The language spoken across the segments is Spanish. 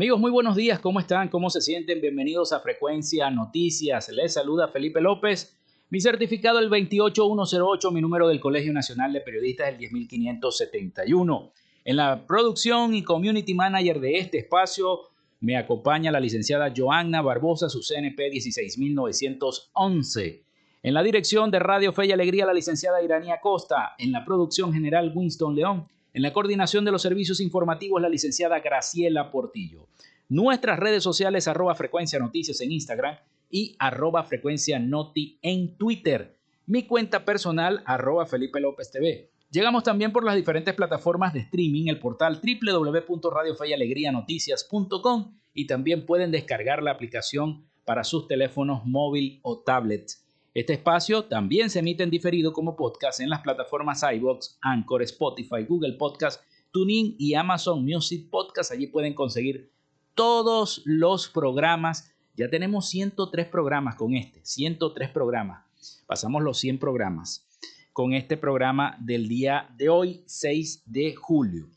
Amigos, muy buenos días, ¿cómo están? ¿Cómo se sienten? Bienvenidos a Frecuencia Noticias. Les saluda Felipe López. Mi certificado el 28108, mi número del Colegio Nacional de Periodistas el 10571. En la producción y community manager de este espacio me acompaña la licenciada Joanna Barbosa, su CNP 16911. En la dirección de Radio Fe y Alegría, la licenciada Iranía Costa. En la producción general, Winston León. En la coordinación de los servicios informativos, la licenciada Graciela Portillo. Nuestras redes sociales, arroba frecuencia noticias en Instagram y arroba frecuencia noti en Twitter. Mi cuenta personal, arroba Felipe López TV. Llegamos también por las diferentes plataformas de streaming, el portal www.radiofeyalegrianoticias.com y también pueden descargar la aplicación para sus teléfonos móvil o tablets. Este espacio también se emite en diferido como podcast en las plataformas iBox, Anchor, Spotify, Google Podcast, TuneIn y Amazon Music Podcast. Allí pueden conseguir todos los programas. Ya tenemos 103 programas con este, 103 programas. Pasamos los 100 programas con este programa del día de hoy, 6 de julio.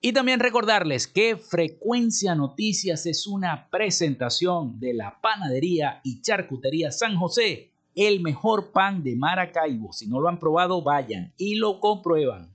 Y también recordarles que Frecuencia Noticias es una presentación de la panadería y charcutería San José el mejor pan de Maracaibo. Si no lo han probado, vayan y lo comprueban.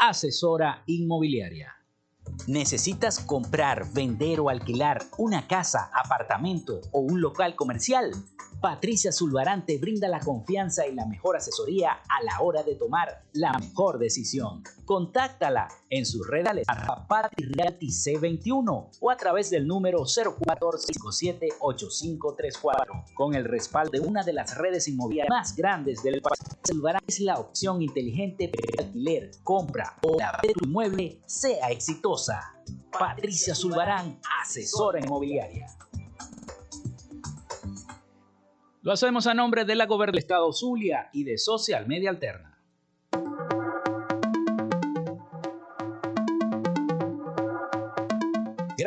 asesora inmobiliaria. ¿Necesitas comprar, vender o alquilar una casa, apartamento o un local comercial? Patricia Zulbarán te brinda la confianza y la mejor asesoría a la hora de tomar la mejor decisión. Contáctala en sus redes a Realty C21 o a través del número 04578534 con el respaldo de una de las redes inmobiliarias más grandes del país. Zulbarán es la opción inteligente para alquiler, compra o la de tu inmueble sea exitosa. Patricia Zulbarán, asesora inmobiliaria. Lo hacemos a nombre de la Gobernación del Estado Zulia y de Social Media Alterna.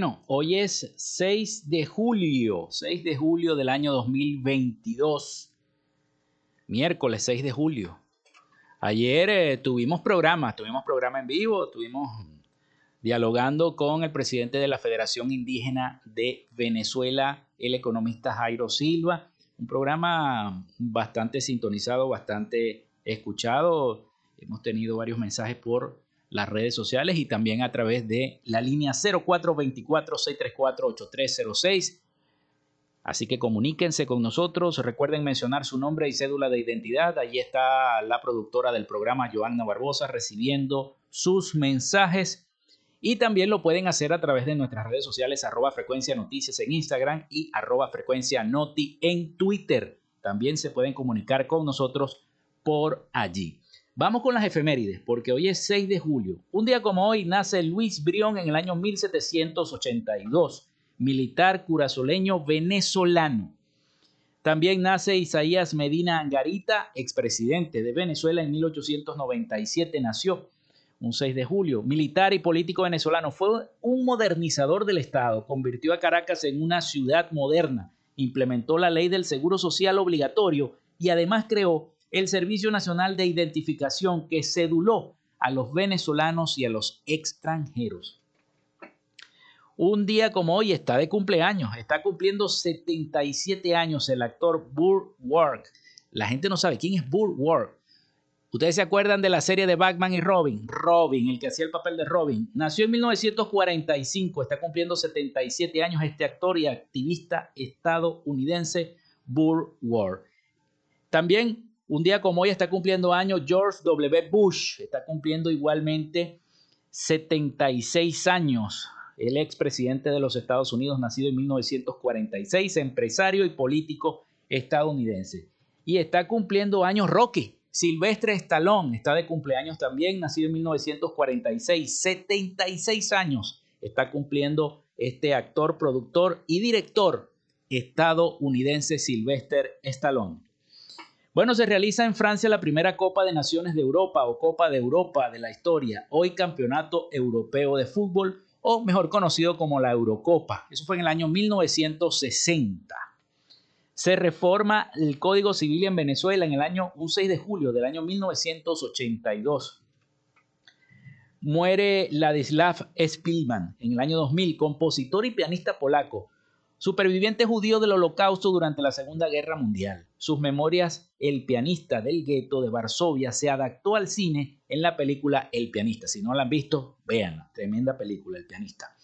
Bueno, hoy es 6 de julio, 6 de julio del año 2022. Miércoles 6 de julio. Ayer eh, tuvimos programa, tuvimos programa en vivo, tuvimos dialogando con el presidente de la Federación Indígena de Venezuela, el economista Jairo Silva. Un programa bastante sintonizado, bastante escuchado. Hemos tenido varios mensajes por las redes sociales y también a través de la línea 0424-634-8306. Así que comuníquense con nosotros, recuerden mencionar su nombre y cédula de identidad. Allí está la productora del programa, Joanna Barbosa, recibiendo sus mensajes. Y también lo pueden hacer a través de nuestras redes sociales, arroba frecuencia noticias en Instagram y arroba frecuencia noti en Twitter. También se pueden comunicar con nosotros por allí. Vamos con las efemérides, porque hoy es 6 de julio. Un día como hoy nace Luis Brión en el año 1782, militar curazoleño venezolano. También nace Isaías Medina Angarita, expresidente de Venezuela en 1897 nació, un 6 de julio. Militar y político venezolano, fue un modernizador del Estado, convirtió a Caracas en una ciudad moderna, implementó la ley del seguro social obligatorio y además creó el Servicio Nacional de Identificación que ceduló a los venezolanos y a los extranjeros. Un día como hoy está de cumpleaños, está cumpliendo 77 años el actor Burr Ward. La gente no sabe quién es Burr Ward. Ustedes se acuerdan de la serie de Batman y Robin. Robin, el que hacía el papel de Robin. Nació en 1945, está cumpliendo 77 años este actor y activista estadounidense Burr Ward. También un día como hoy está cumpliendo años George W. Bush, está cumpliendo igualmente 76 años. El expresidente de los Estados Unidos, nacido en 1946, empresario y político estadounidense. Y está cumpliendo años Rocky. Silvestre Stallone está de cumpleaños también, nacido en 1946, 76 años está cumpliendo este actor, productor y director estadounidense Silvestre Stallone. Bueno, se realiza en Francia la primera Copa de Naciones de Europa o Copa de Europa de la historia, hoy Campeonato Europeo de Fútbol o mejor conocido como la Eurocopa. Eso fue en el año 1960. Se reforma el Código Civil en Venezuela en el año 6 de julio del año 1982. Muere Ladislav Spilman en el año 2000, compositor y pianista polaco superviviente judío del holocausto durante la Segunda Guerra Mundial. Sus memorias, El pianista del gueto de Varsovia, se adaptó al cine en la película El pianista. Si no la han visto, véanla. Tremenda película, El pianista.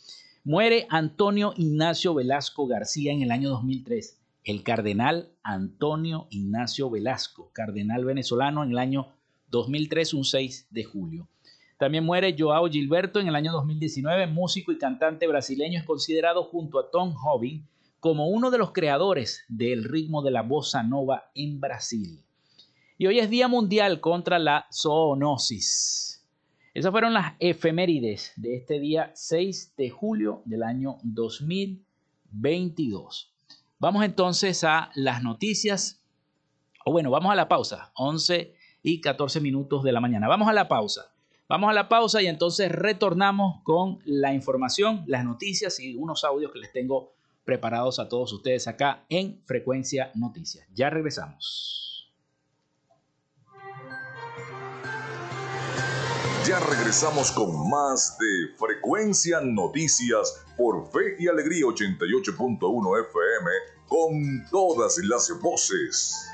Muere Antonio Ignacio Velasco García en el año 2003. El cardenal Antonio Ignacio Velasco, cardenal venezolano en el año 2003, un 6 de julio. También muere Joao Gilberto en el año 2019, músico y cantante brasileño, es considerado junto a Tom Jobim como uno de los creadores del ritmo de la bossa nova en Brasil. Y hoy es Día Mundial contra la Zoonosis. Esas fueron las efemérides de este día 6 de julio del año 2022. Vamos entonces a las noticias. O bueno, vamos a la pausa. 11 y 14 minutos de la mañana. Vamos a la pausa. Vamos a la pausa y entonces retornamos con la información, las noticias y unos audios que les tengo preparados a todos ustedes acá en Frecuencia Noticias. Ya regresamos. Ya regresamos con más de Frecuencia Noticias por Fe y Alegría 88.1 FM con todas las voces.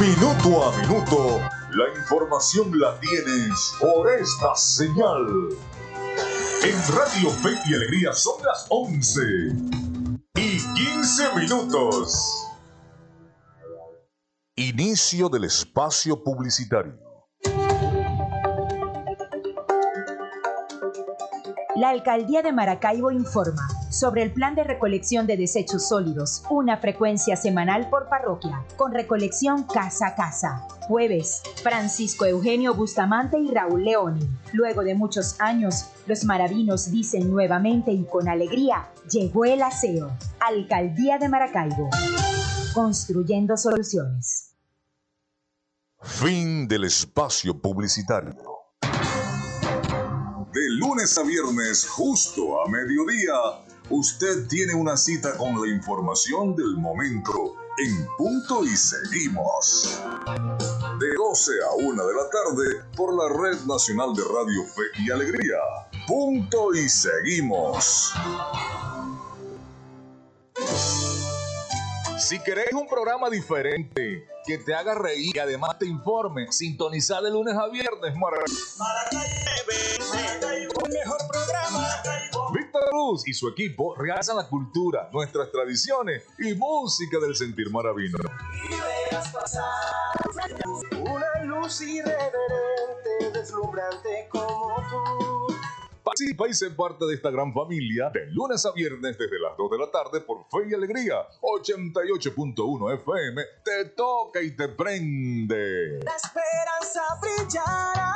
Minuto a minuto la información la tienes por esta señal. En Radio Fe y Alegría son las 11 y 15 minutos. Inicio del espacio publicitario. La Alcaldía de Maracaibo informa sobre el plan de recolección de desechos sólidos, una frecuencia semanal por parroquia, con recolección casa a casa. Jueves, Francisco Eugenio Bustamante y Raúl Leoni. Luego de muchos años, los maravinos dicen nuevamente y con alegría, llegó el aseo. Alcaldía de Maracaibo. Construyendo soluciones. Fin del espacio publicitario lunes a viernes, justo a mediodía, usted tiene una cita con la información del momento en punto y seguimos. De 12 a 1 de la tarde por la Red Nacional de Radio Fe y Alegría. Punto y seguimos. Si querés un programa diferente, que te haga reír y además te informe, sintonizar de lunes a viernes, mejor Luz y su equipo realzan la cultura, nuestras tradiciones y música del sentir maravino. Una luz irreverente, deslumbrante como tú. Participa y sé parte de esta gran familia de lunes a viernes desde las 2 de la tarde por Fe y Alegría 88.1 FM. Te toca y te prende. La esperanza brillará.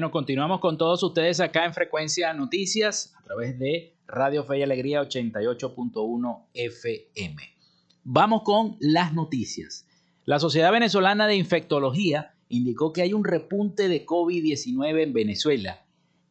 Bueno, continuamos con todos ustedes acá en Frecuencia Noticias a través de Radio Fe y Alegría 88.1 FM. Vamos con las noticias. La Sociedad Venezolana de Infectología indicó que hay un repunte de COVID-19 en Venezuela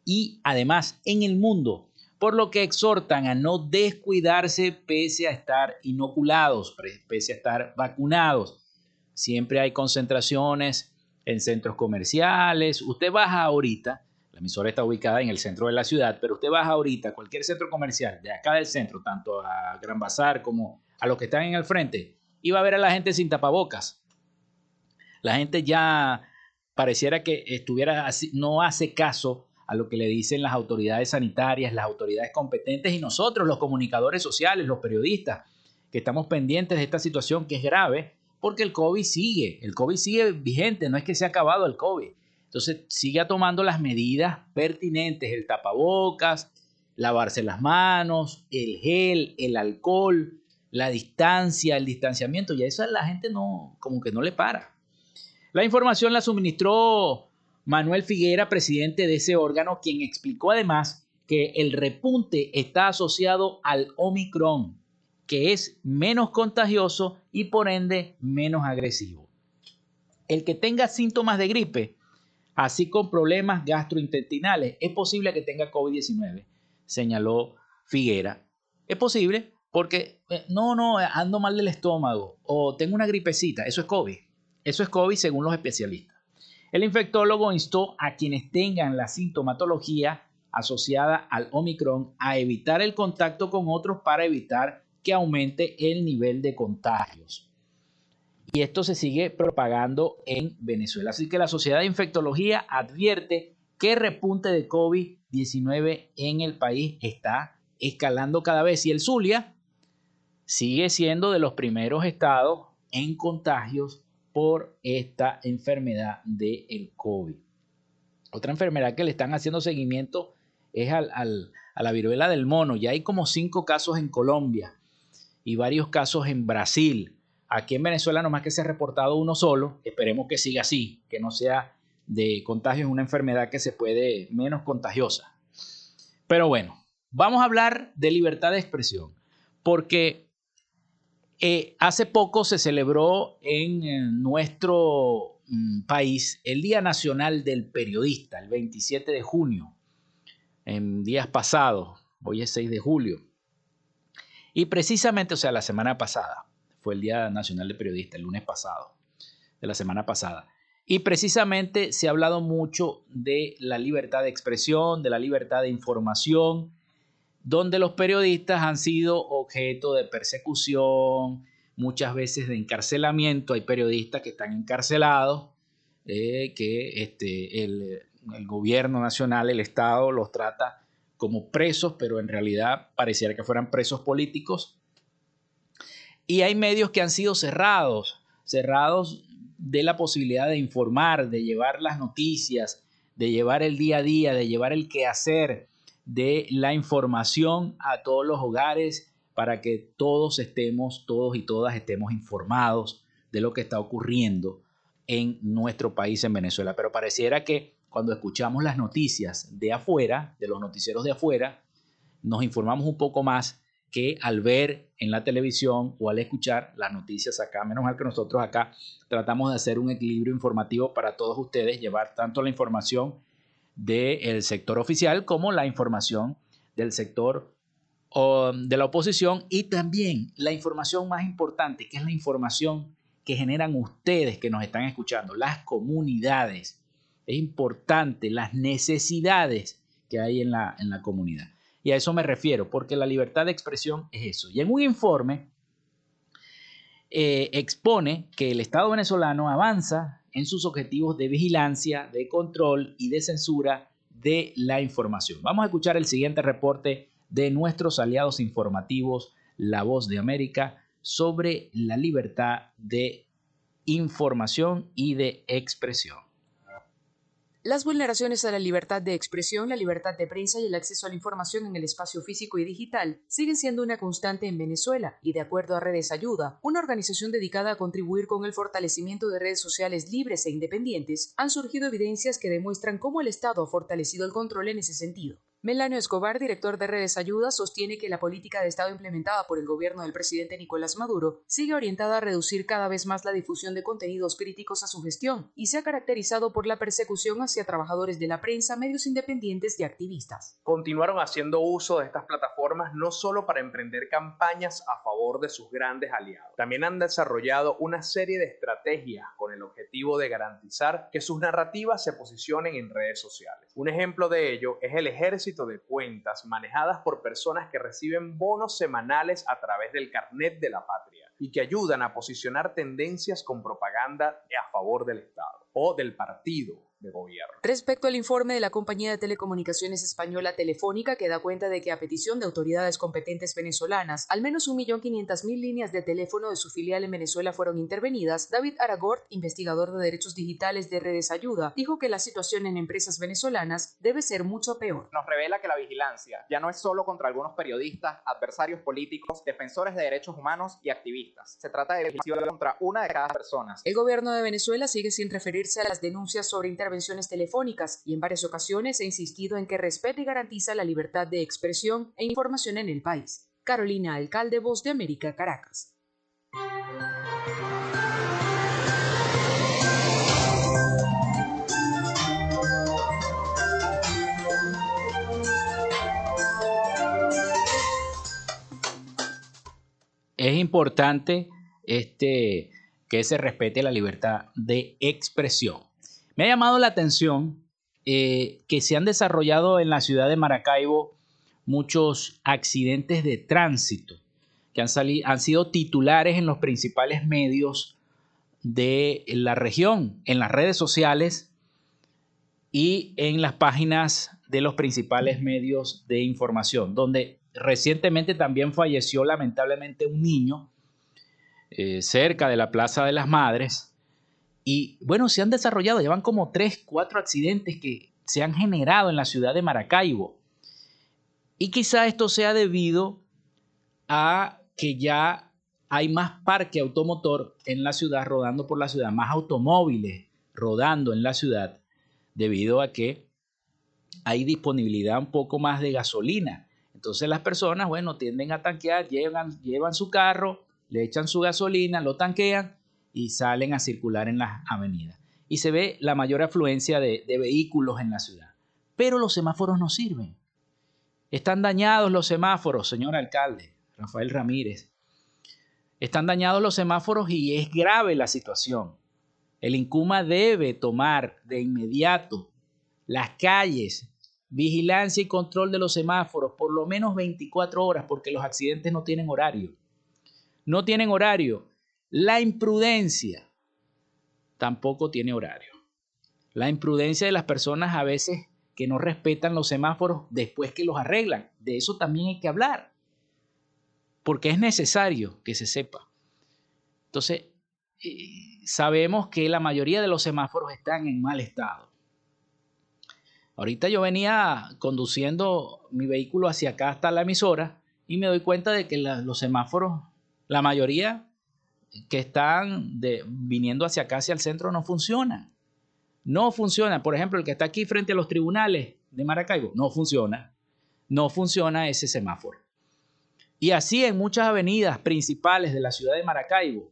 y además en el mundo, por lo que exhortan a no descuidarse pese a estar inoculados, pese a estar vacunados. Siempre hay concentraciones en centros comerciales. Usted baja ahorita la emisora está ubicada en el centro de la ciudad, pero usted baja ahorita a cualquier centro comercial de acá del centro, tanto a Gran Bazar como a los que están en el frente, y va a ver a la gente sin tapabocas. La gente ya pareciera que estuviera así, no hace caso a lo que le dicen las autoridades sanitarias, las autoridades competentes y nosotros, los comunicadores sociales, los periodistas, que estamos pendientes de esta situación que es grave, porque el COVID sigue, el COVID sigue vigente, no es que se ha acabado el COVID. Entonces, siga tomando las medidas pertinentes, el tapabocas, lavarse las manos, el gel, el alcohol, la distancia, el distanciamiento, y a eso la gente no, como que no le para. La información la suministró Manuel Figuera, presidente de ese órgano, quien explicó además que el repunte está asociado al Omicron, que es menos contagioso y por ende menos agresivo. El que tenga síntomas de gripe así con problemas gastrointestinales. Es posible que tenga COVID-19, señaló Figuera. Es posible porque, eh, no, no, ando mal del estómago o tengo una gripecita. Eso es COVID. Eso es COVID según los especialistas. El infectólogo instó a quienes tengan la sintomatología asociada al Omicron a evitar el contacto con otros para evitar que aumente el nivel de contagios y esto se sigue propagando en Venezuela. Así que la Sociedad de Infectología advierte que el repunte de COVID-19 en el país está escalando cada vez y el Zulia sigue siendo de los primeros estados en contagios por esta enfermedad del COVID. Otra enfermedad que le están haciendo seguimiento es a la viruela del mono. Ya hay como cinco casos en Colombia y varios casos en Brasil. Aquí en Venezuela nomás que se ha reportado uno solo, esperemos que siga así, que no sea de contagio, es una enfermedad que se puede menos contagiosa. Pero bueno, vamos a hablar de libertad de expresión, porque eh, hace poco se celebró en nuestro mm, país el Día Nacional del Periodista, el 27 de junio, en días pasados, hoy es 6 de julio. Y precisamente, o sea, la semana pasada, fue el Día Nacional de Periodista, el lunes pasado, de la semana pasada. Y precisamente se ha hablado mucho de la libertad de expresión, de la libertad de información, donde los periodistas han sido objeto de persecución, muchas veces de encarcelamiento. Hay periodistas que están encarcelados, eh, que este, el gobierno nacional, el Estado, los trata como presos, pero en realidad pareciera que fueran presos políticos. Y hay medios que han sido cerrados, cerrados de la posibilidad de informar, de llevar las noticias, de llevar el día a día, de llevar el quehacer de la información a todos los hogares para que todos estemos, todos y todas estemos informados de lo que está ocurriendo en nuestro país, en Venezuela. Pero pareciera que cuando escuchamos las noticias de afuera, de los noticieros de afuera, nos informamos un poco más que al ver en la televisión o al escuchar las noticias acá, menos mal que nosotros acá tratamos de hacer un equilibrio informativo para todos ustedes, llevar tanto la información del sector oficial como la información del sector de la oposición y también la información más importante, que es la información que generan ustedes que nos están escuchando, las comunidades. Es importante las necesidades que hay en la, en la comunidad. Y a eso me refiero, porque la libertad de expresión es eso. Y en un informe eh, expone que el Estado venezolano avanza en sus objetivos de vigilancia, de control y de censura de la información. Vamos a escuchar el siguiente reporte de nuestros aliados informativos, La Voz de América, sobre la libertad de información y de expresión. Las vulneraciones a la libertad de expresión, la libertad de prensa y el acceso a la información en el espacio físico y digital siguen siendo una constante en Venezuela y de acuerdo a Redes Ayuda, una organización dedicada a contribuir con el fortalecimiento de redes sociales libres e independientes, han surgido evidencias que demuestran cómo el Estado ha fortalecido el control en ese sentido. Melanio Escobar, director de Redes Ayuda, sostiene que la política de Estado implementada por el gobierno del presidente Nicolás Maduro sigue orientada a reducir cada vez más la difusión de contenidos críticos a su gestión y se ha caracterizado por la persecución hacia trabajadores de la prensa, medios independientes y activistas. Continuaron haciendo uso de estas plataformas no solo para emprender campañas a favor de sus grandes aliados, también han desarrollado una serie de estrategias con el objetivo de garantizar que sus narrativas se posicionen en redes sociales. Un ejemplo de ello es el ejército de cuentas manejadas por personas que reciben bonos semanales a través del carnet de la patria y que ayudan a posicionar tendencias con propaganda a favor del Estado o del partido gobierno. Respecto al informe de la compañía de telecomunicaciones española Telefónica, que da cuenta de que a petición de autoridades competentes venezolanas, al menos 1.500.000 líneas de teléfono de su filial en Venezuela fueron intervenidas, David Aragort, investigador de derechos digitales de Redes Ayuda, dijo que la situación en empresas venezolanas debe ser mucho peor. Nos revela que la vigilancia ya no es solo contra algunos periodistas, adversarios políticos, defensores de derechos humanos y activistas. Se trata de vigilancia contra una de cada persona. El gobierno de Venezuela sigue sin referirse a las denuncias sobre intervención intervenciones telefónicas y en varias ocasiones ha insistido en que respeta y garantiza la libertad de expresión e información en el país. Carolina Alcalde, Voz de América, Caracas. Es importante este, que se respete la libertad de expresión. Me ha llamado la atención eh, que se han desarrollado en la ciudad de Maracaibo muchos accidentes de tránsito que han, han sido titulares en los principales medios de la región, en las redes sociales y en las páginas de los principales medios de información, donde recientemente también falleció lamentablemente un niño eh, cerca de la Plaza de las Madres y bueno, se han desarrollado, llevan como tres, cuatro accidentes que se han generado en la ciudad de Maracaibo. Y quizá esto sea debido a que ya hay más parque automotor en la ciudad, rodando por la ciudad, más automóviles rodando en la ciudad, debido a que hay disponibilidad un poco más de gasolina. Entonces las personas, bueno, tienden a tanquear, llevan, llevan su carro, le echan su gasolina, lo tanquean y salen a circular en las avenidas. Y se ve la mayor afluencia de, vehículos en la ciudad. Pero los semáforos no sirven. Están dañados los semáforos, señor alcalde, Rafael Ramírez. Están dañados los semáforos y es grave la situación. El INCUMA debe tomar de inmediato las calles, vigilancia y control de los semáforos por lo menos 24 horas porque los accidentes no tienen horario. No tienen horario la imprudencia tampoco tiene horario. la imprudencia de las personas a veces que no respetan los semáforos después que los arreglan. De eso también hay que hablar, porque es necesario que se sepa. Entonces, eh, sabemos que la mayoría de los semáforos están en mal estado. Ahorita yo venía conduciendo mi vehículo hacia acá hasta la emisora y me doy cuenta de que los semáforos, la mayoría que están viniendo hacia acá, hacia el centro, no funcionan. No funciona. Por ejemplo, el que está aquí frente a los tribunales de Maracaibo, no funciona. No funciona ese semáforo. Y así en muchas avenidas principales de la ciudad de Maracaibo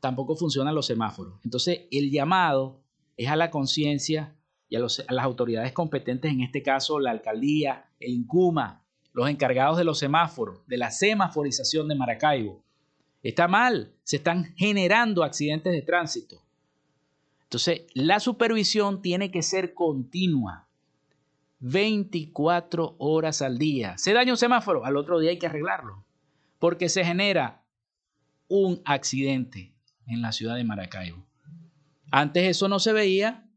tampoco funcionan los semáforos. Entonces, el llamado es a la conciencia y a, a, las autoridades competentes, en este caso la alcaldía, el INCUMA, los encargados de los semáforos, de la semaforización de Maracaibo. Está mal, se están generando accidentes de tránsito. Entonces, la supervisión tiene que ser continua. 24 horas al día. Se daña un semáforo, al otro día hay que arreglarlo. Porque se genera un accidente en la ciudad de Maracaibo. Antes eso no se veía,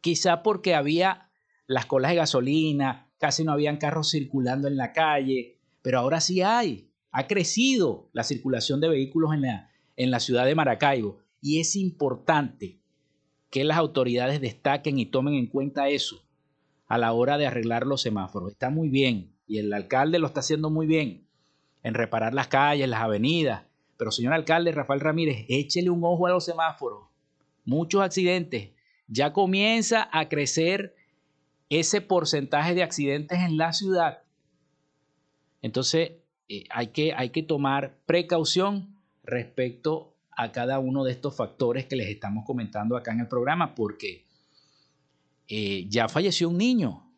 quizá porque había las colas de gasolina, casi no habían carros circulando en la calle, pero ahora sí hay. Ha crecido la circulación de vehículos en la, en la ciudad de Maracaibo y es importante que las autoridades destaquen y tomen en cuenta eso a la hora de arreglar los semáforos. Está muy bien y el alcalde lo está haciendo muy bien en reparar las calles, las avenidas. Pero señor alcalde Rafael Ramírez, échele un ojo a los semáforos. Muchos accidentes. Ya comienza a crecer ese porcentaje de accidentes en la ciudad. Entonces eh, hay, que, hay que tomar precaución respecto a cada uno de estos factores que les estamos comentando acá en el programa, porque eh, ya falleció un niño,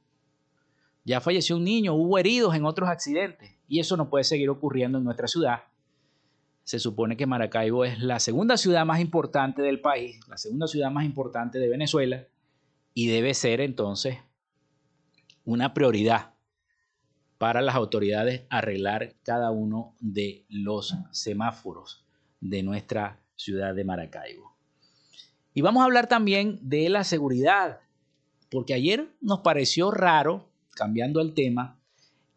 ya falleció un niño, hubo heridos en otros accidentes y eso no puede seguir ocurriendo en nuestra ciudad. Se supone que Maracaibo es la segunda ciudad más importante del país, la segunda ciudad más importante de Venezuela y debe ser entonces una prioridad para las autoridades arreglar cada uno de los semáforos de nuestra ciudad de Maracaibo. Y vamos a hablar también de la seguridad, porque ayer nos pareció raro, cambiando el tema,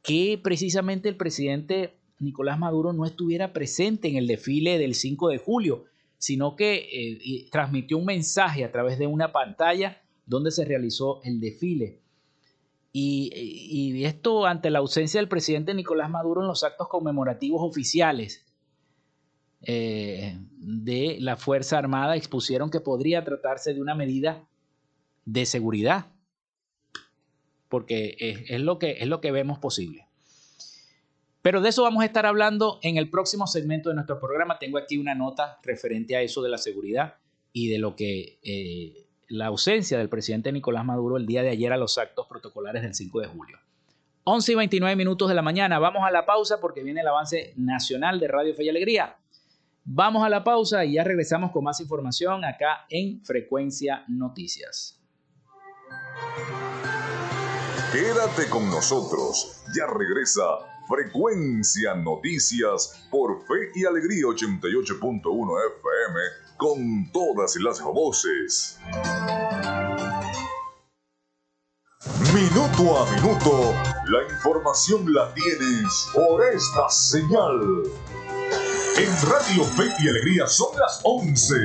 que precisamente el presidente Nicolás Maduro no estuviera presente en el desfile del 5 de julio, sino que eh, transmitió un mensaje a través de una pantalla donde se realizó el desfile. Y, esto ante la ausencia del presidente Nicolás Maduro en los actos conmemorativos oficiales eh, de la Fuerza Armada expusieron que podría tratarse de una medida de seguridad, porque es, lo que, es lo que vemos posible. Pero de eso vamos a estar hablando en el próximo segmento de nuestro programa. Tengo aquí una nota referente a eso de la seguridad y de lo que eh, la ausencia del presidente Nicolás Maduro el día de ayer a los actos protocolares del 5 de julio. 11 y 29 minutos de la mañana. Vamos a la pausa porque viene el avance nacional de Radio Fe y Alegría. Vamos a la pausa y ya regresamos con más información acá en Frecuencia Noticias. Quédate con nosotros, ya regresa Frecuencia Noticias por Fe y Alegría 88.1 FM con todas las voces. Minuto a minuto, la información la tienes por esta señal. En Radio Fe y Alegría son las 11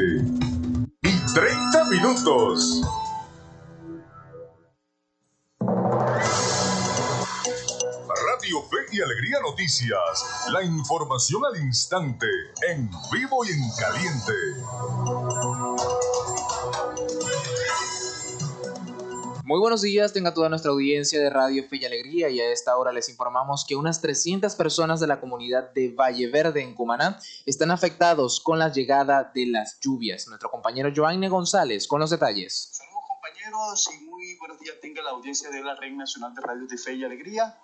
y 30 minutos. Y Alegría Noticias. La información al instante, en vivo y en caliente. Muy buenos días, tenga toda nuestra audiencia de Radio Fe y Alegría y a esta hora les informamos que unas 300 personas de la comunidad de Valle Verde en Cumaná están afectados con la llegada de las lluvias. Nuestro compañero Joanne González con los detalles. Saludos compañeros y muy buenos días tenga la audiencia de la Red Nacional de Radio de Fe y Alegría.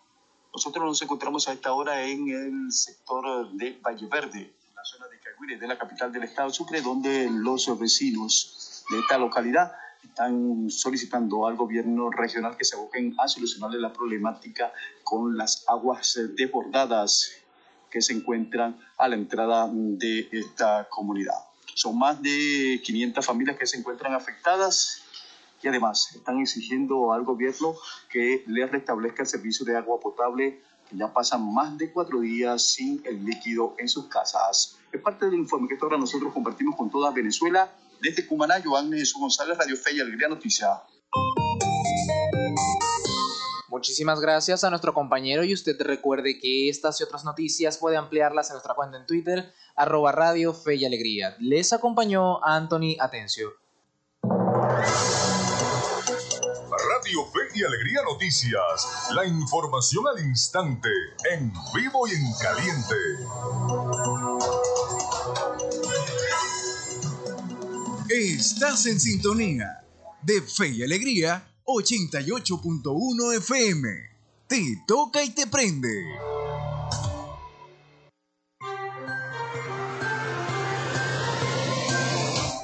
Nosotros nos encontramos a esta hora en el sector de Valle Verde, en la zona de Caguire, de la capital del estado Sucre, donde los vecinos de esta localidad están solicitando al gobierno regional que se aboquen a solucionar la problemática con las aguas desbordadas que se encuentran a la entrada de esta comunidad. Son más de 500 familias que se encuentran afectadas y además están exigiendo al gobierno que les restablezca el servicio de agua potable que ya pasan más de cuatro días sin el líquido en sus casas. Es parte del informe que ahora nosotros compartimos con toda Venezuela. Desde Cumaná, Joan González, Radio Fe y Alegría Noticia. Muchísimas gracias a nuestro compañero y usted recuerde que estas y otras noticias puede ampliarlas en nuestra cuenta en Twitter, arroba Radio Fe y Alegría. Les acompañó Anthony Atencio. Fe y Alegría Noticias. La información al instante, en vivo y en caliente. Estás en sintonía de Fe y Alegría 88.1 FM. Te toca y te prende.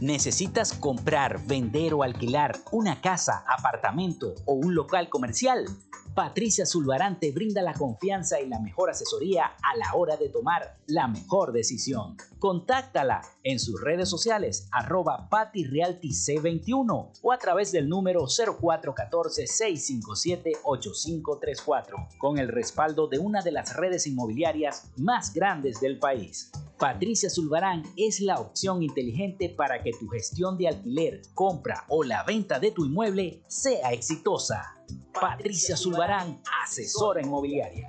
¿Necesitas comprar, vender o alquilar una casa, apartamento o un local comercial? Patricia Zulbarán te brinda la confianza y la mejor asesoría a la hora de tomar la mejor decisión. Contáctala en sus redes sociales arroba patirealtyc21 o a través del número 0414-657-8534 con el respaldo de una de las redes inmobiliarias más grandes del país. Patricia Zulbarán es la opción inteligente para que tu gestión de alquiler, compra o la venta de tu inmueble sea exitosa. Patricia Zulbarán, asesora inmobiliaria.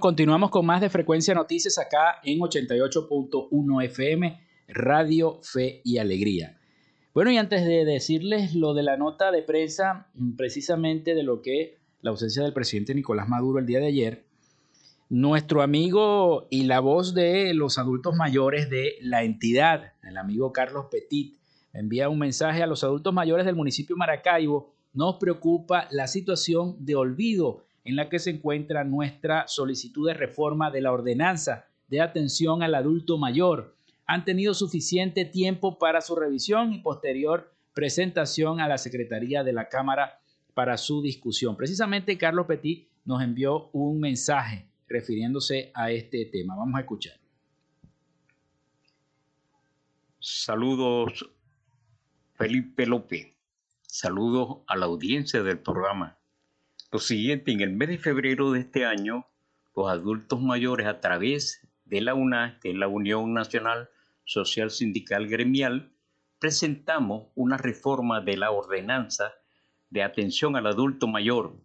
Continuamos con más de Frecuencia Noticias acá en 88.1 FM, Radio Fe y Alegría. Bueno, y antes de decirles lo de la nota de prensa, precisamente de lo que la ausencia del presidente Nicolás Maduro el día de ayer, nuestro amigo y la voz de los adultos mayores de la entidad, el amigo Carlos Petit, envía un mensaje a los adultos mayores del municipio Maracaibo. Nos preocupa la situación de olvido en la que se encuentra nuestra solicitud de reforma de la ordenanza de atención al adulto mayor. Han tenido suficiente tiempo para su revisión y posterior presentación a la Secretaría de la Cámara para su discusión. Precisamente Carlos Petit nos envió un mensaje refiriéndose a este tema. Vamos a escuchar. Saludos, Felipe López. Saludos a la audiencia del programa. Lo siguiente, en el mes de febrero de este año, los adultos mayores a través de la UNA, que es la Unión Nacional Social Sindical Gremial, presentamos una reforma de la ordenanza de atención al adulto mayor.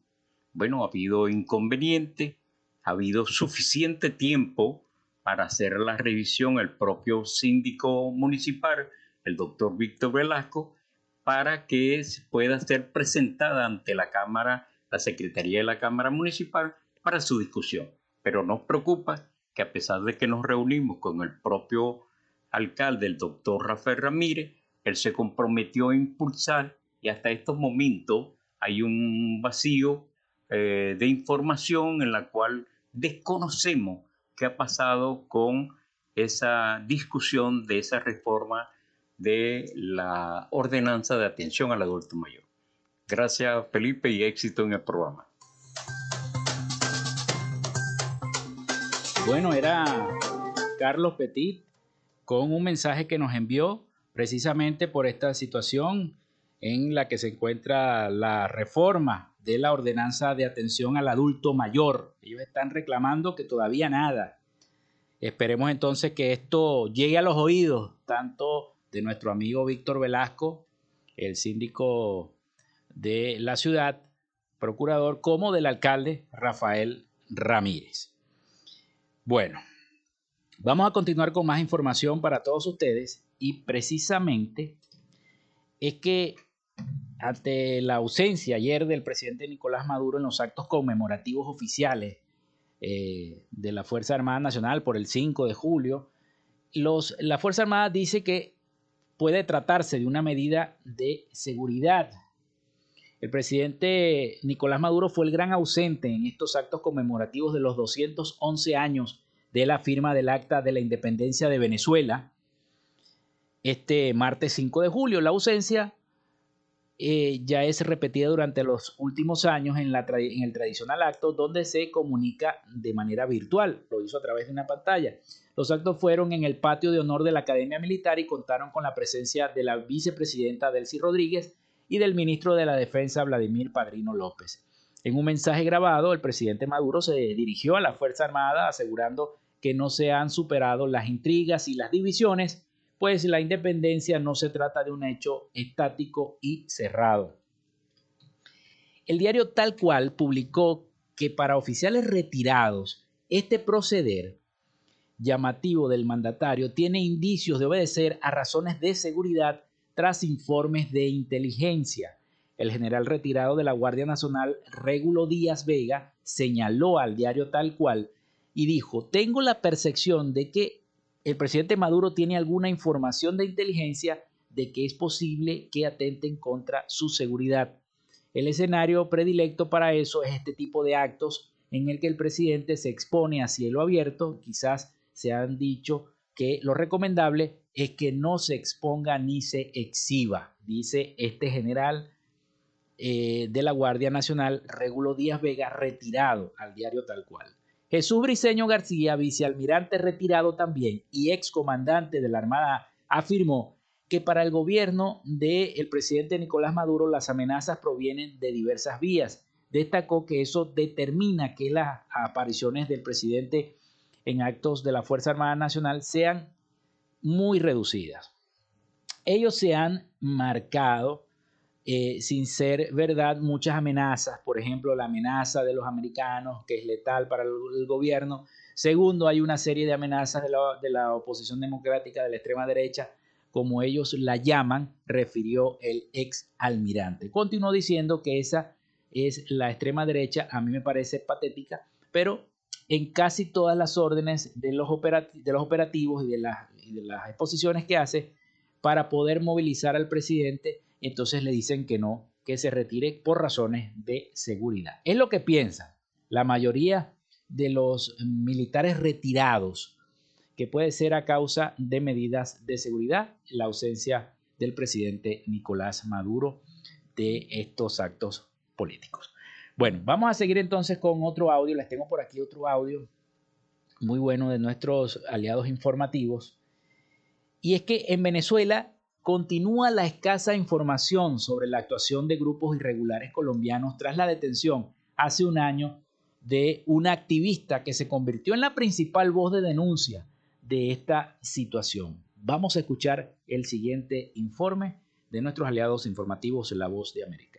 Bueno, ha habido inconveniente, ha habido suficiente tiempo para hacer la revisión el propio síndico municipal, el doctor Víctor Velasco, para que pueda ser presentada ante la Cámara, la Secretaría de la Cámara Municipal, para su discusión. Pero nos preocupa que a pesar de que nos reunimos con el propio alcalde, el doctor Rafael Ramírez, él se comprometió a impulsar y hasta estos momentos hay un vacío eh, de información en la cual desconocemos qué ha pasado con esa discusión de esa reforma de la ordenanza de atención al adulto mayor. Gracias Felipe y éxito en el programa. Bueno, era Carlos Petit con un mensaje que nos envió precisamente por esta situación en la que se encuentra la reforma de la ordenanza de atención al adulto mayor. Ellos están reclamando que todavía nada. Esperemos entonces que esto llegue a los oídos tanto de nuestro amigo Víctor Velasco, el síndico de la ciudad, procurador, como del alcalde Rafael Ramírez. Bueno, vamos a continuar con más información para todos ustedes y precisamente es que ante la ausencia ayer del presidente Nicolás Maduro en los actos conmemorativos oficiales eh, de la Fuerza Armada Nacional por el 5 de julio, los, la Fuerza Armada dice que puede tratarse de una medida de seguridad. El presidente Nicolás Maduro fue el gran ausente en estos actos conmemorativos de los 211 años de la firma del Acta de la Independencia de Venezuela. Este martes 5 de julio, la ausencia eh, ya es repetida durante los últimos años en, en el tradicional acto donde se comunica de manera virtual. Lo hizo a través de una pantalla. Los actos fueron en el patio de honor de la Academia Militar y contaron con la presencia de la vicepresidenta Delcy Rodríguez y del ministro de la Defensa Vladimir Padrino López. En un mensaje grabado, el presidente Maduro se dirigió a la Fuerza Armada asegurando que no se han superado las intrigas y las divisiones pues la independencia no se trata de un hecho estático y cerrado. El diario Tal cual publicó que para oficiales retirados, este proceder llamativo del mandatario tiene indicios de obedecer a razones de seguridad tras informes de inteligencia. El general retirado de la Guardia Nacional, Régulo Díaz Vega, señaló al diario tal cual y dijo, tengo la percepción de que el presidente Maduro tiene alguna información de inteligencia de que es posible que atenten contra su seguridad. El escenario predilecto para eso es este tipo de actos en el que el presidente se expone a cielo abierto. Quizás se han dicho que lo recomendable es que no se exponga ni se exhiba, dice este general eh, de la Guardia Nacional, Regulo Díaz Vega, retirado al diario tal cual. Jesús Briceño García, vicealmirante retirado también y excomandante de la Armada, afirmó que para el gobierno del presidente Nicolás Maduro las amenazas provienen de diversas vías. Destacó que eso determina que las apariciones del presidente en actos de la Fuerza Armada Nacional sean muy reducidas. Ellos se han marcado eh, sin ser verdad muchas amenazas, por ejemplo la amenaza de los americanos que es letal para el, gobierno. Segundo, hay una serie de amenazas de la, de la oposición democrática de la extrema derecha, como ellos la llaman, refirió el ex almirante. Continuó diciendo que esa es la extrema derecha, a mí me parece patética, pero en casi todas las órdenes de los, operativos y de, las, y de las exposiciones que hace para poder movilizar al presidente entonces le dicen que no, que se retire por razones de seguridad. Es lo que piensa la mayoría de los militares retirados, que puede ser a causa de medidas de seguridad, la ausencia del presidente Nicolás Maduro de estos actos políticos. Bueno, vamos a seguir entonces con otro audio. Les tengo por aquí otro audio muy bueno de nuestros aliados informativos. Y es que en Venezuela continúa la escasa información sobre la actuación de grupos irregulares colombianos tras la detención hace un año de una activista que se convirtió en la principal voz de denuncia de esta situación. Vamos a escuchar el siguiente informe de nuestros aliados informativos La Voz de América.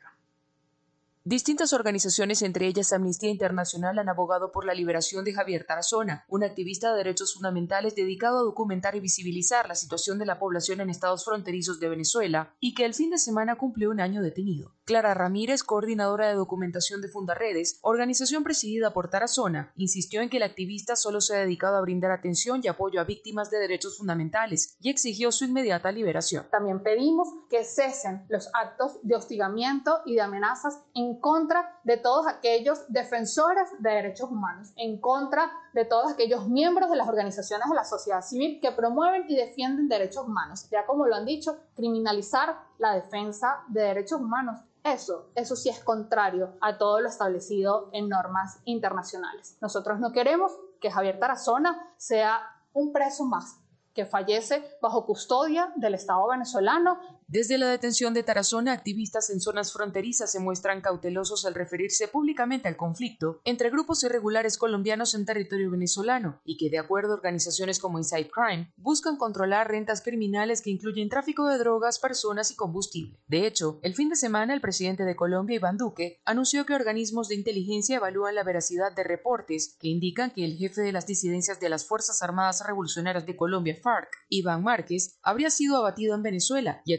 Distintas organizaciones, entre ellas Amnistía Internacional, han abogado por la liberación de Javier Tarazona, un activista de derechos fundamentales dedicado a documentar y visibilizar la situación de la población en estados fronterizos de Venezuela y que el fin de semana cumplió un año detenido. Clara Ramírez, coordinadora de documentación de Fundaredes, organización presidida por Tarazona, insistió en que el activista solo se ha dedicado a brindar atención y apoyo a víctimas de derechos fundamentales y exigió su inmediata liberación. También pedimos que cesen los actos de hostigamiento y de amenazas en contra de todos aquellos defensores de derechos humanos, en contra de todos aquellos miembros de las organizaciones de la sociedad civil que promueven y defienden derechos humanos. Ya como lo han dicho, criminalizar la defensa de derechos humanos eso, eso sí es contrario a todo lo establecido en normas internacionales. Nosotros no queremos que Javier Tarazona sea un preso más que fallece bajo custodia del Estado venezolano desde la detención de Tarazona, activistas en zonas fronterizas se muestran cautelosos al referirse públicamente al conflicto entre grupos irregulares colombianos en territorio venezolano y que, de acuerdo a organizaciones como Inside Crime, buscan controlar rentas criminales que incluyen tráfico de drogas, personas y combustible. De hecho, el fin de semana el presidente de Colombia, Iván Duque, anunció que organismos de inteligencia evalúan la veracidad de reportes que indican que el jefe de las disidencias de las Fuerzas Armadas Revolucionarias de Colombia, FARC, Iván Márquez, habría sido abatido en Venezuela y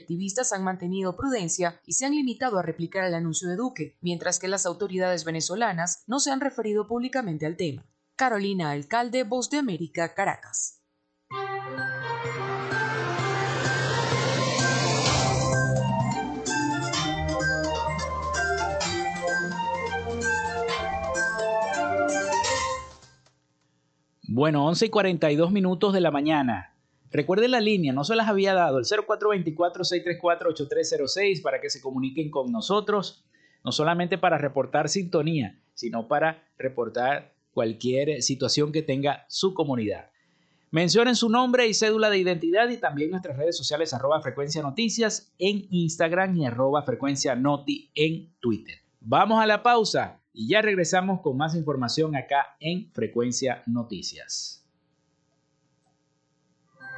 han mantenido prudencia y se han limitado a replicar el anuncio de Duque, mientras que las autoridades venezolanas no se han referido públicamente al tema. Carolina Alcalde, Voz de América, Caracas. Bueno, 11 y 42 minutos de la mañana. Recuerden la línea, no se las había dado, el 0424-634-8306 para que se comuniquen con nosotros, no solamente para reportar sintonía, sino para reportar cualquier situación que tenga su comunidad. Mencionen su nombre y cédula de identidad y también nuestras redes sociales arroba frecuencia noticias en Instagram y arroba frecuencia noti en Twitter. Vamos a la pausa y ya regresamos con más información acá en Frecuencia Noticias.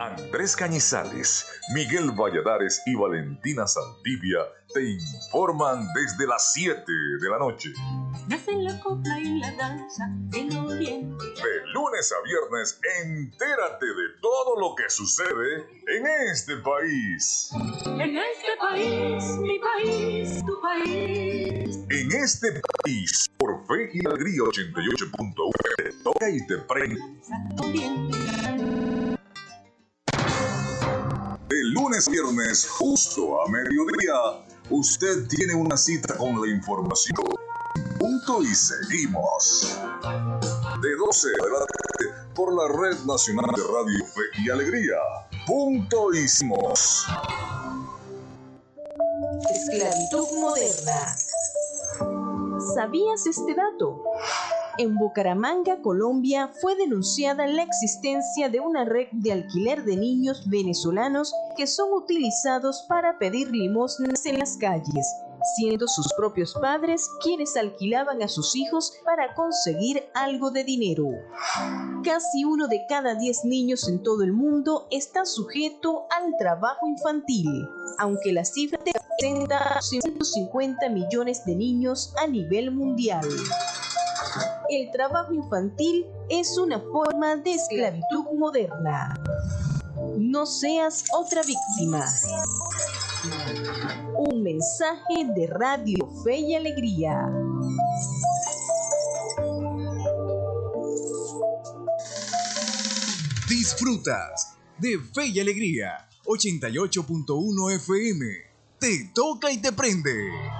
Andrés Cañizales, Miguel Valladares y Valentina Saldivia te informan desde las 7 de la noche. la copla y la danza del oriente. De lunes a viernes, entérate de todo lo que sucede en este país. En este país, mi país, tu país. En este país, por Fe y Alegría 88.1, te toca y te prende. Lunes a viernes, justo a mediodía, usted tiene una cita con la información. Punto y seguimos. De 12 de la tarde por la Red Nacional de Radio Fe y Alegría. Punto y seguimos. Esclavitud moderna. ¿Sabías este dato? En Bucaramanga, Colombia, fue denunciada la existencia de una red de alquiler de niños venezolanos que son utilizados para pedir limosnas en las calles, siendo sus propios padres quienes alquilaban a sus hijos para conseguir algo de dinero. Casi uno de cada diez niños en todo el mundo está sujeto al trabajo infantil, aunque la cifra representa a 150 millones de niños a nivel mundial. El trabajo infantil es una forma de esclavitud moderna. No seas otra víctima. Un mensaje de Radio Fe y Alegría. Disfrutas de Fe y Alegría 88.1 FM. Te toca y te prende.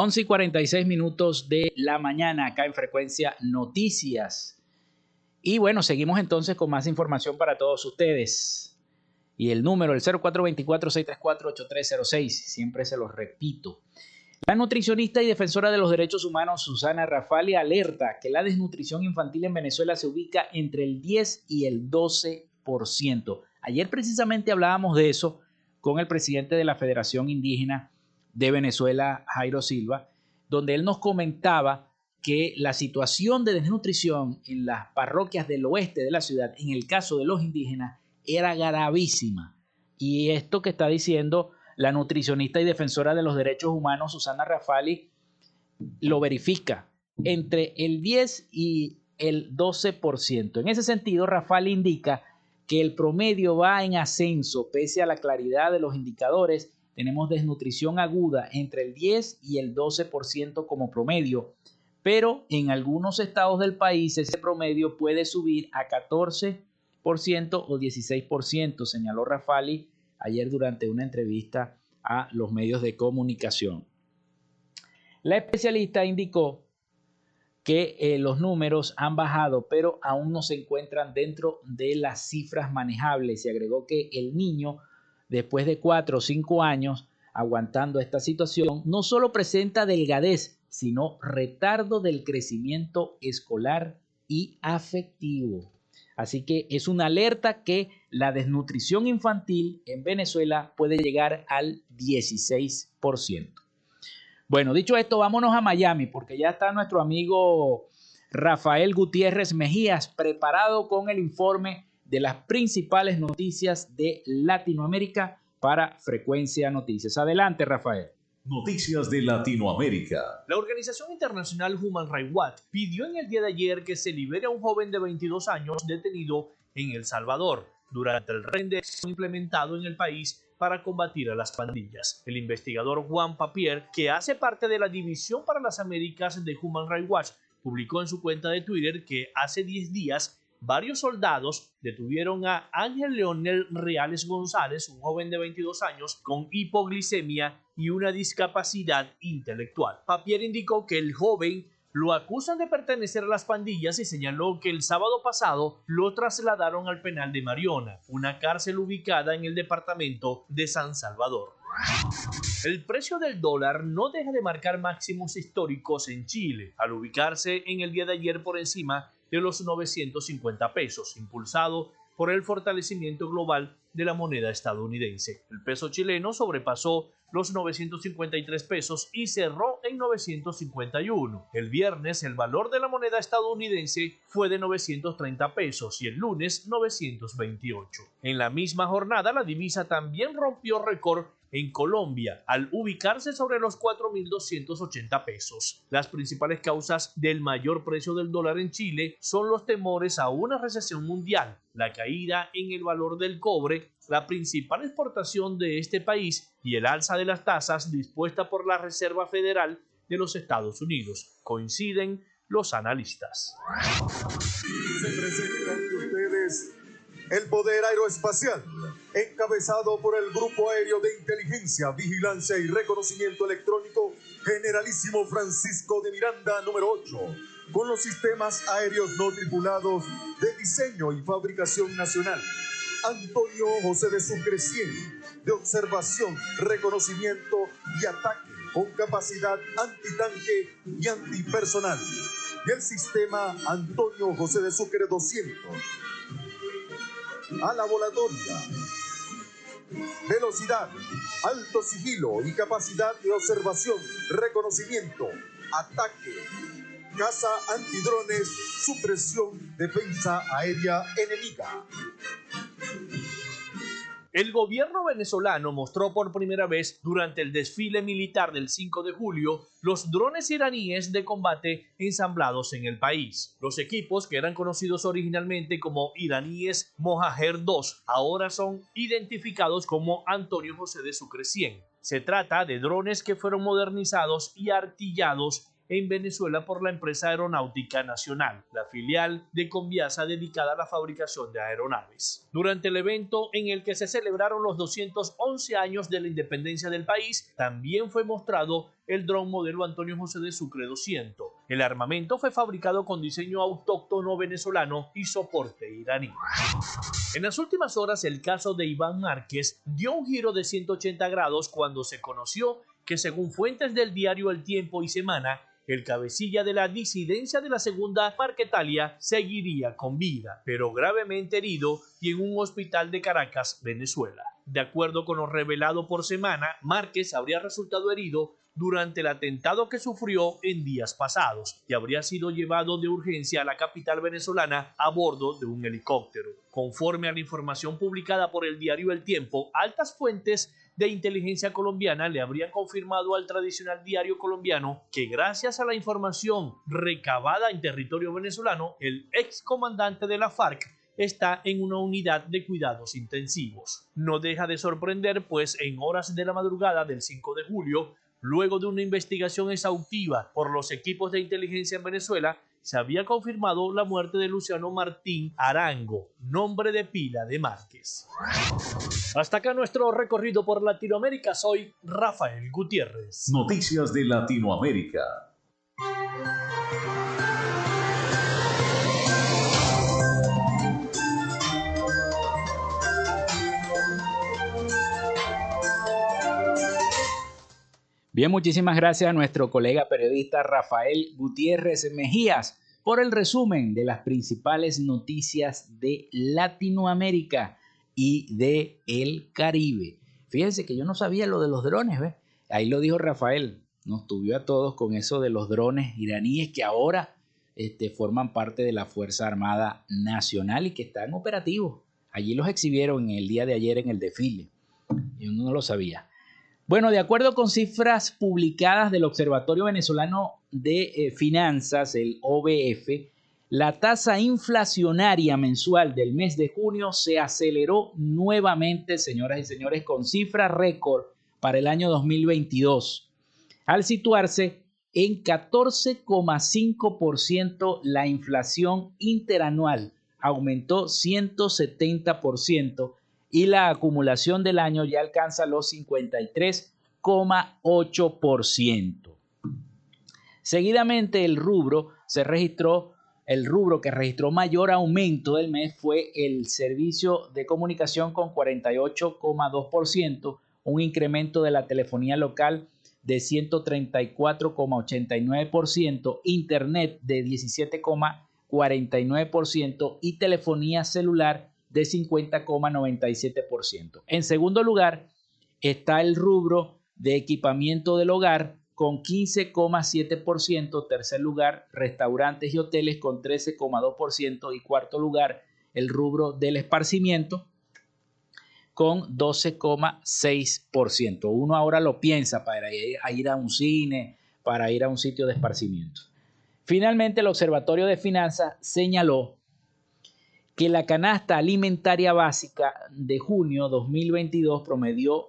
11 y 46 minutos de la mañana acá en Frecuencia Noticias. Y bueno, seguimos entonces con más información para todos ustedes. Y el número, el 0424-634-8306, siempre se los repito. La nutricionista y defensora de los derechos humanos Susana Rafali alerta que la desnutrición infantil en Venezuela se ubica entre el 10 y el 12%. Ayer precisamente hablábamos de eso con el presidente de la Federación Indígena de Venezuela, Jairo Silva, donde él nos comentaba que la situación de desnutrición en las parroquias del oeste de la ciudad, en el caso de los indígenas, era gravísima. Y esto que está diciendo la nutricionista y defensora de los derechos humanos, Susana Rafali, lo verifica entre el 10 y el 12%. En ese sentido, Rafali indica que el promedio va en ascenso pese a la claridad de los indicadores. Tenemos desnutrición aguda entre el 10 y el 12% como promedio, pero en algunos estados del país ese promedio puede subir a 14% o 16%, señaló Rafali ayer durante una entrevista a los medios de comunicación. La especialista indicó que eh, los números han bajado, pero aún no se encuentran dentro de las cifras manejables y agregó que el niño, después de cuatro o cinco años aguantando esta situación, no solo presenta delgadez, sino retardo del crecimiento escolar y afectivo. Así que es una alerta que la desnutrición infantil en Venezuela puede llegar al 16%. Bueno, dicho esto, vámonos a Miami porque ya está nuestro amigo Rafael Gutiérrez Mejías preparado con el informe de las principales noticias de Latinoamérica para Frecuencia Noticias. Adelante, Rafael. Noticias de Latinoamérica. La organización internacional Human Rights Watch pidió en el día de ayer que se libere a un joven de 22 años detenido en El Salvador durante el rendex implementado en el país para combatir a las pandillas. El investigador Juan Papier, que hace parte de la División para las Américas de Human Rights Watch, publicó en su cuenta de Twitter que hace 10 días varios soldados detuvieron a Ángel Leonel Reales González, un joven de 22 años con hipoglicemia y una discapacidad intelectual. Papier indicó que el joven lo acusan de pertenecer a las pandillas y señaló que el sábado pasado lo trasladaron al penal de Mariona, una cárcel ubicada en el departamento de San Salvador. El precio del dólar no deja de marcar máximos históricos en Chile, al ubicarse en el día de ayer por encima de los 950 pesos, impulsado por el fortalecimiento global de la moneda estadounidense. El peso chileno sobrepasó los 953 pesos y cerró en 951. El viernes el valor de la moneda estadounidense fue de 930 pesos y el lunes 928. En la misma jornada la divisa también rompió récord en Colombia al ubicarse sobre los 4.280 pesos. Las principales causas del mayor precio del dólar en Chile son los temores a una recesión mundial, la caída en el valor del cobre, la principal exportación de este país y el alza de las tasas dispuesta por la Reserva Federal de los Estados Unidos. Coinciden los analistas. Se el poder aeroespacial, encabezado por el Grupo Aéreo de Inteligencia, Vigilancia y Reconocimiento Electrónico Generalísimo Francisco de Miranda número 8, con los sistemas aéreos no tripulados de diseño y fabricación nacional. Antonio José de Sucre de observación, reconocimiento y ataque con capacidad antitanque y antipersonal. Y el sistema Antonio José de Sucre 200 a la volatoria. Velocidad, alto sigilo y capacidad de observación, reconocimiento, ataque, caza antidrones, supresión, defensa aérea enemiga. El gobierno venezolano mostró por primera vez durante el desfile militar del 5 de julio los drones iraníes de combate ensamblados en el país. Los equipos, que eran conocidos originalmente como iraníes Mojajer 2, ahora son identificados como Antonio José de Sucre 100. Se trata de drones que fueron modernizados y artillados en Venezuela por la empresa Aeronáutica Nacional, la filial de Conviasa dedicada a la fabricación de aeronaves. Durante el evento en el que se celebraron los 211 años de la independencia del país, también fue mostrado el dron modelo Antonio José de Sucre 200. El armamento fue fabricado con diseño autóctono venezolano y soporte iraní. En las últimas horas, el caso de Iván Márquez dio un giro de 180 grados cuando se conoció que según fuentes del diario El Tiempo y Semana, el cabecilla de la disidencia de la segunda Marquetalia seguiría con vida, pero gravemente herido y en un hospital de Caracas, Venezuela. De acuerdo con lo revelado por Semana, Márquez habría resultado herido durante el atentado que sufrió en días pasados y habría sido llevado de urgencia a la capital venezolana a bordo de un helicóptero. Conforme a la información publicada por el diario El Tiempo, altas fuentes de inteligencia colombiana le habrían confirmado al tradicional diario colombiano que gracias a la información recabada en territorio venezolano, el ex comandante de la FARC está en una unidad de cuidados intensivos. No deja de sorprender, pues en horas de la madrugada del 5 de julio, Luego de una investigación exhaustiva por los equipos de inteligencia en Venezuela, se había confirmado la muerte de Luciano Martín Arango, nombre de pila de Márquez. Hasta acá nuestro recorrido por Latinoamérica. Soy Rafael Gutiérrez. Noticias de Latinoamérica. Bien, muchísimas gracias a nuestro colega periodista Rafael Gutiérrez Mejías por el resumen de las principales noticias de Latinoamérica y de el Caribe. Fíjense que yo no sabía lo de los drones, ¿ves? Ahí lo dijo Rafael, nos tuvió a todos con eso de los drones iraníes que ahora este, forman parte de la Fuerza Armada Nacional y que están operativos. Allí los exhibieron el día de ayer en el desfile. Yo no lo sabía. Bueno, de acuerdo con cifras publicadas del Observatorio Venezolano de eh, Finanzas, el OBF, la tasa inflacionaria mensual del mes de junio se aceleró nuevamente, señoras y señores, con cifra récord para el año 2022, al situarse en 14,5% la inflación interanual, aumentó 170% y la acumulación del año ya alcanza los 53,8%. Seguidamente el rubro se registró, el rubro que registró mayor aumento del mes fue el servicio de comunicación con 48,2%, un incremento de la telefonía local de 134,89%, internet de 17,49% y telefonía celular de 50,97%. En segundo lugar está el rubro de equipamiento del hogar con 15,7%, tercer lugar restaurantes y hoteles con 13,2% y cuarto lugar el rubro del esparcimiento con 12,6%. Uno ahora lo piensa para ir a un cine, para ir a un sitio de esparcimiento. Finalmente, el Observatorio de Finanzas señaló que la canasta alimentaria básica de junio 2022 promedió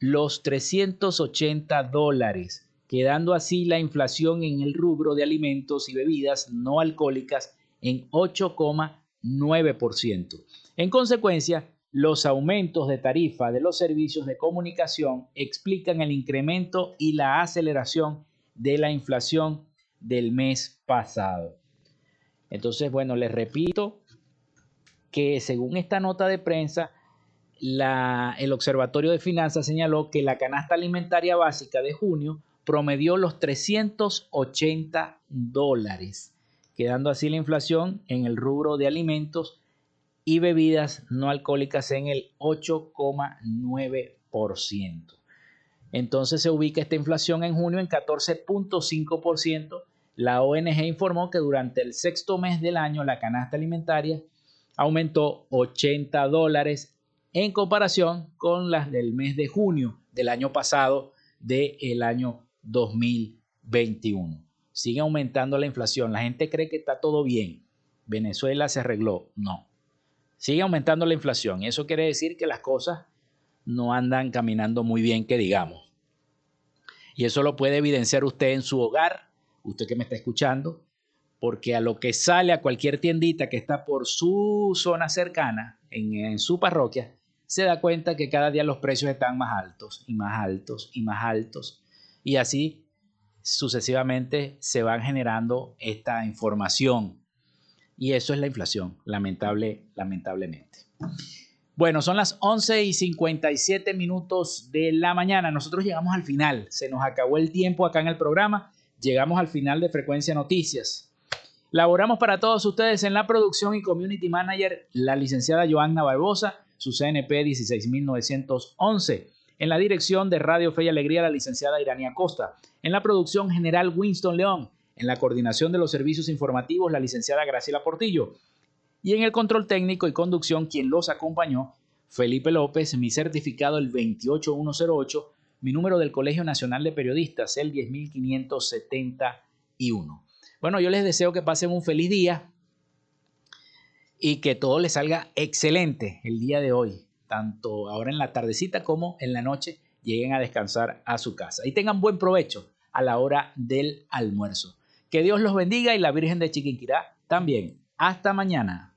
los 380 dólares, quedando así la inflación en el rubro de alimentos y bebidas no alcohólicas en 8,9%. En consecuencia, los aumentos de tarifa de los servicios de comunicación explican el incremento y la aceleración de la inflación del mes pasado. Entonces, bueno, les repito, que según esta nota de prensa, el Observatorio de Finanzas señaló que la canasta alimentaria básica de junio promedió los 380 dólares, quedando así la inflación en el rubro de alimentos y bebidas no alcohólicas en el 8,9%. Entonces se ubica esta inflación en junio en 14.5%. La ONG informó que durante el sexto mes del año la canasta alimentaria aumentó 80 dólares en comparación con las del mes de junio del año pasado del año 2021. Sigue aumentando la inflación. La gente cree que está todo bien. Venezuela se arregló. No. Sigue aumentando la inflación. Eso quiere decir que las cosas no andan caminando muy bien, que digamos. Y eso lo puede evidenciar usted en su hogar usted que me está escuchando, porque a lo que sale a cualquier tiendita que está por su zona cercana, en, su parroquia, se da cuenta que cada día los precios están más altos y más altos y más altos. Y así sucesivamente se van generando esta información. Y eso es la inflación, lamentable, lamentablemente. Bueno, son las 11 y 57 minutos de la mañana. Nosotros llegamos al final. Se nos acabó el tiempo acá en el programa. Llegamos al final de Frecuencia Noticias. Laboramos para todos ustedes en la producción y community manager la licenciada Joanna Barbosa, su CNP 16911. En la dirección de Radio Fe y Alegría la licenciada Irania Costa. En la producción general Winston León. En la coordinación de los servicios informativos la licenciada Graciela Portillo. Y en el control técnico y conducción quien los acompañó, Felipe López, mi certificado el 28108, mi número del Colegio Nacional de Periodistas el 10571. Bueno, yo les deseo que pasen un feliz día y que todo les salga excelente el día de hoy, tanto ahora en la tardecita como en la noche, lleguen a descansar a su casa y tengan buen provecho a la hora del almuerzo. Que Dios los bendiga y la Virgen de Chiquinquirá también. Hasta mañana.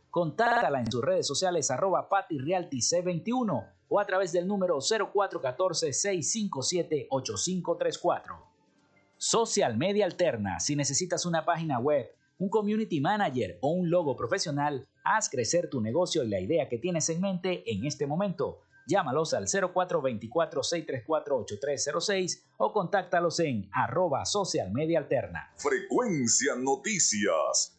Contáctala en sus redes sociales arroba patirealtyc21 o a través del número 0414-657-8534. Social Media Alterna. Si necesitas una página web, un community manager o un logo profesional, haz crecer tu negocio y la idea que tienes en mente en este momento. Llámalos al 0424-634-8306 o contáctalos en arroba social media alterna. Frecuencia Noticias.